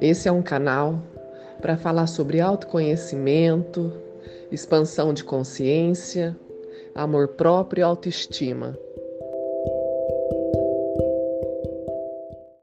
Esse é um canal para falar sobre autoconhecimento, expansão de consciência, amor próprio e autoestima.